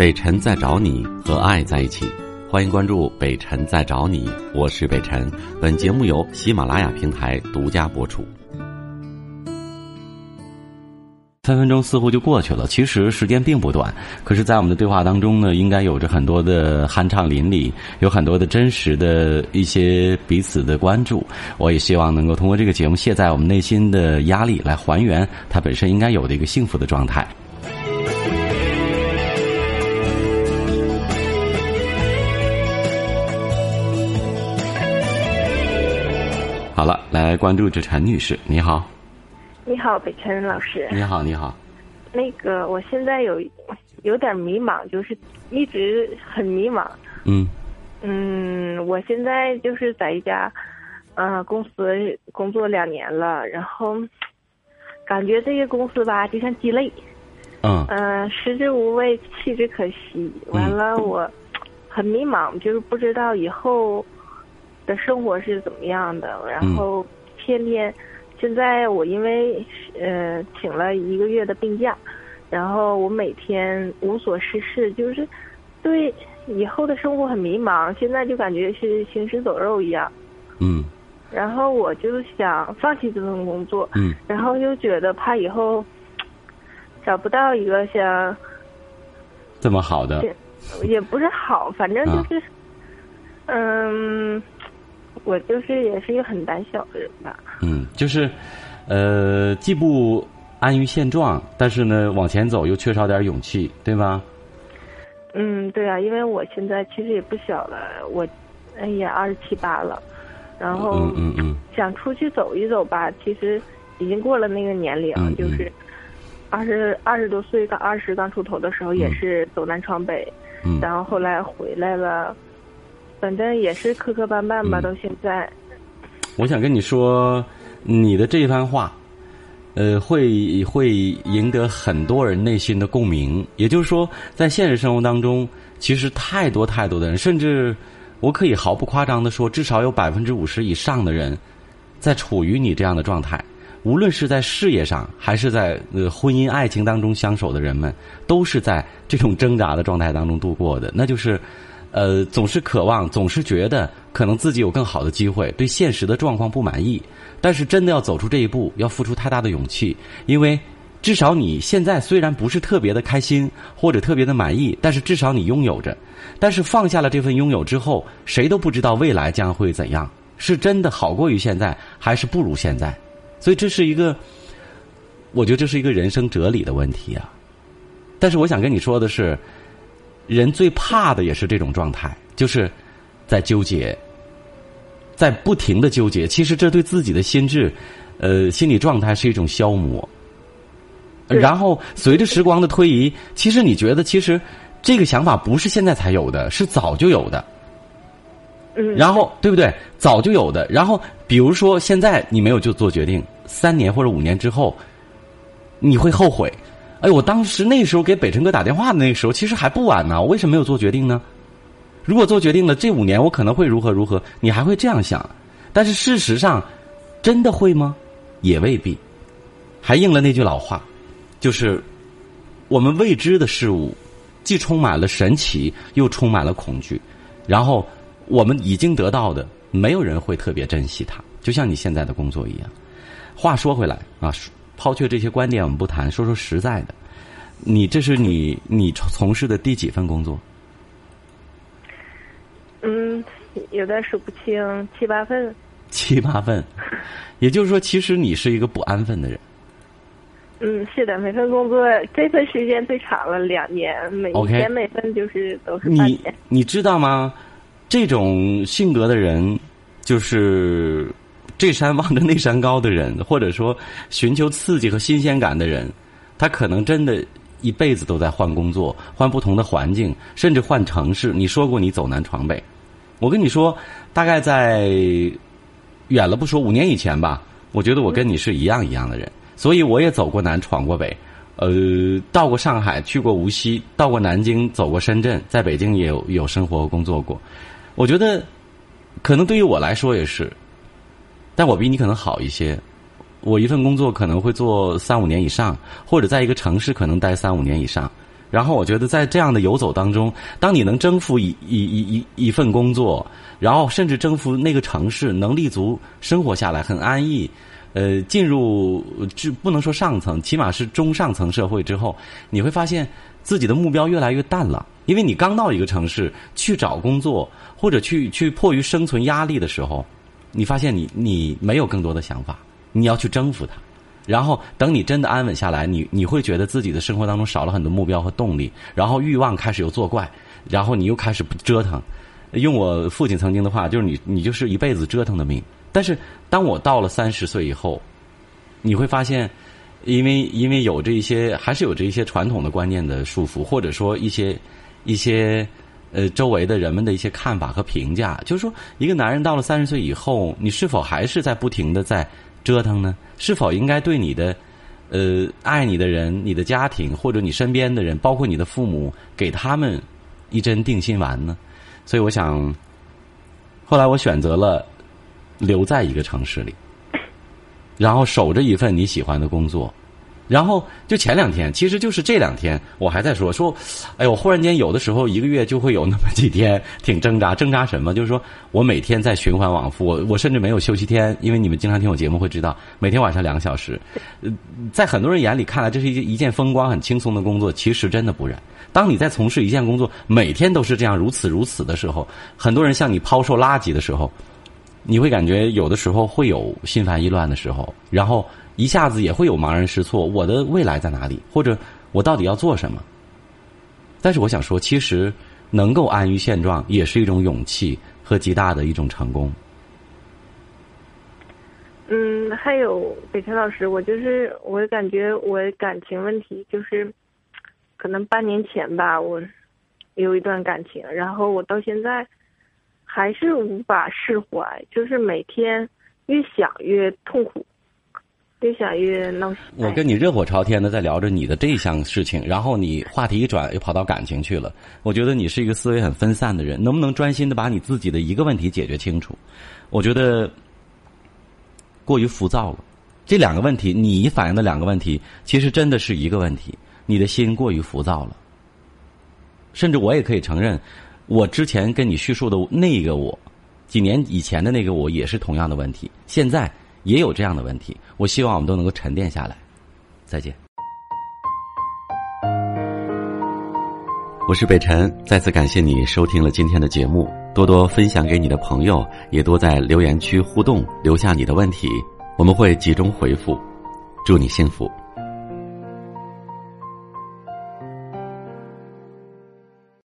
北辰在找你和爱在一起，欢迎关注北辰在找你，我是北辰。本节目由喜马拉雅平台独家播出。三分钟似乎就过去了，其实时间并不短。可是，在我们的对话当中呢，应该有着很多的酣畅淋漓，有很多的真实的一些彼此的关注。我也希望能够通过这个节目卸载我们内心的压力，来还原它本身应该有的一个幸福的状态。好了，来关注这陈女士，你好。你好，北辰老师。你好，你好。那个，我现在有有点迷茫，就是一直很迷茫。嗯。嗯，我现在就是在一家呃公司工作两年了，然后感觉这个公司吧就像鸡肋。嗯。嗯，食之无味，弃之可惜。完了，我很迷茫，就是不知道以后的生活是怎么样的，然后天天。现在我因为呃请了一个月的病假，然后我每天无所事事，就是对以后的生活很迷茫。现在就感觉是行尸走肉一样。嗯。然后我就想放弃这份工作。嗯。然后又觉得怕以后找不到一个像这么好的，也不是好，反正就是嗯。我就是也是一个很胆小的人吧。嗯，就是，呃，既不安于现状，但是呢，往前走又缺少点勇气，对吗？嗯，对啊，因为我现在其实也不小了，我哎呀二十七八了，然后嗯嗯嗯，想出去走一走吧，其实已经过了那个年龄，就是二十二十多岁刚二十刚出头的时候，也是走南闯北，然后后来回来了。反正也是磕磕绊绊吧，到现在。我想跟你说，你的这一番话，呃，会会赢得很多人内心的共鸣。也就是说，在现实生活当中，其实太多太多的人，甚至我可以毫不夸张的说，至少有百分之五十以上的人，在处于你这样的状态。无论是在事业上，还是在呃婚姻爱情当中相守的人们，都是在这种挣扎的状态当中度过的。那就是。呃，总是渴望，总是觉得可能自己有更好的机会，对现实的状况不满意。但是真的要走出这一步，要付出太大的勇气。因为至少你现在虽然不是特别的开心或者特别的满意，但是至少你拥有着。但是放下了这份拥有之后，谁都不知道未来将会怎样，是真的好过于现在，还是不如现在？所以这是一个，我觉得这是一个人生哲理的问题啊。但是我想跟你说的是。人最怕的也是这种状态，就是在纠结，在不停的纠结。其实这对自己的心智、呃心理状态是一种消磨。然后随着时光的推移，其实你觉得，其实这个想法不是现在才有的，是早就有的。嗯。然后对不对？早就有的。然后比如说，现在你没有就做决定，三年或者五年之后，你会后悔。哎，我当时那时候给北辰哥打电话的那个时候，其实还不晚呢。我为什么没有做决定呢？如果做决定了，这五年我可能会如何如何？你还会这样想？但是事实上，真的会吗？也未必。还应了那句老话，就是我们未知的事物，既充满了神奇，又充满了恐惧。然后我们已经得到的，没有人会特别珍惜它。就像你现在的工作一样。话说回来啊。抛却这些观点，我们不谈。说说实在的，你这是你你从事的第几份工作？嗯，有点数不清，七八份。七八份，也就是说，其实你是一个不安分的人。嗯，是的，每份工作这份时间最长了两年，每年每份就是都是你你知道吗？这种性格的人，就是。这山望着那山高的人，或者说寻求刺激和新鲜感的人，他可能真的一辈子都在换工作、换不同的环境，甚至换城市。你说过你走南闯北，我跟你说，大概在远了不说五年以前吧，我觉得我跟你是一样一样的人，所以我也走过南闯过北，呃，到过上海，去过无锡，到过南京，走过深圳，在北京也有有生活和工作过。我觉得，可能对于我来说也是。但我比你可能好一些，我一份工作可能会做三五年以上，或者在一个城市可能待三五年以上，然后我觉得在这样的游走当中，当你能征服一一一一一份工作，然后甚至征服那个城市，能立足生活下来很安逸，呃，进入就不能说上层，起码是中上层社会之后，你会发现自己的目标越来越淡了，因为你刚到一个城市去找工作，或者去去迫于生存压力的时候，你发现你你没有更多的想法，你要去征服它。然后等你真的安稳下来，你你会觉得自己的生活当中少了很多目标和动力，然后欲望开始又作怪，然后你又开始不折腾。用我父亲曾经的话，就是你你就是一辈子折腾的命。但是当我到了三十岁以后，你会发现，因为因为有这一些，还是有这一些传统的观念的束缚，或者说一些一些呃周围的人们的一些看法和评价，就是说，一个男人到了三十岁以后，你是否还是在不停的在。折腾呢？是否应该对你的，呃，爱你的人、你的家庭或者你身边的人，包括你的父母，给他们一针定心丸呢？所以，我想，后来我选择了留在一个城市里，然后守着一份你喜欢的工作。然后就前两天，其实就是这两天，我还在说说，哎呦，忽然间有的时候一个月就会有那么几天挺挣扎，挣扎什么？就是说我每天在循环往复，我我甚至没有休息天，因为你们经常听我节目会知道，每天晚上两个小时，呃，在很多人眼里看来这是一一件风光很轻松的工作，其实真的不然。当你在从事一件工作，每天都是这样如此如此的时候，很多人向你抛售垃圾的时候，你会感觉有的时候会有心烦意乱的时候，然后。一下子也会有茫然失措，我的未来在哪里？或者我到底要做什么？但是我想说，其实能够安于现状，也是一种勇气和极大的一种成功。嗯，还有北辰老师，我就是我感觉我感情问题就是，可能半年前吧，我有一段感情，然后我到现在还是无法释怀，就是每天越想越痛苦。越想越闹心。我跟你热火朝天的在聊着你的这项事情，然后你话题一转又跑到感情去了。我觉得你是一个思维很分散的人，能不能专心的把你自己的一个问题解决清楚？我觉得过于浮躁了。这两个问题，你反映的两个问题，其实真的是一个问题。你的心过于浮躁了，甚至我也可以承认，我之前跟你叙述的那个我，几年以前的那个我，也是同样的问题。现在。也有这样的问题，我希望我们都能够沉淀下来。再见。我是北辰，再次感谢你收听了今天的节目，多多分享给你的朋友，也多在留言区互动，留下你的问题，我们会集中回复。祝你幸福。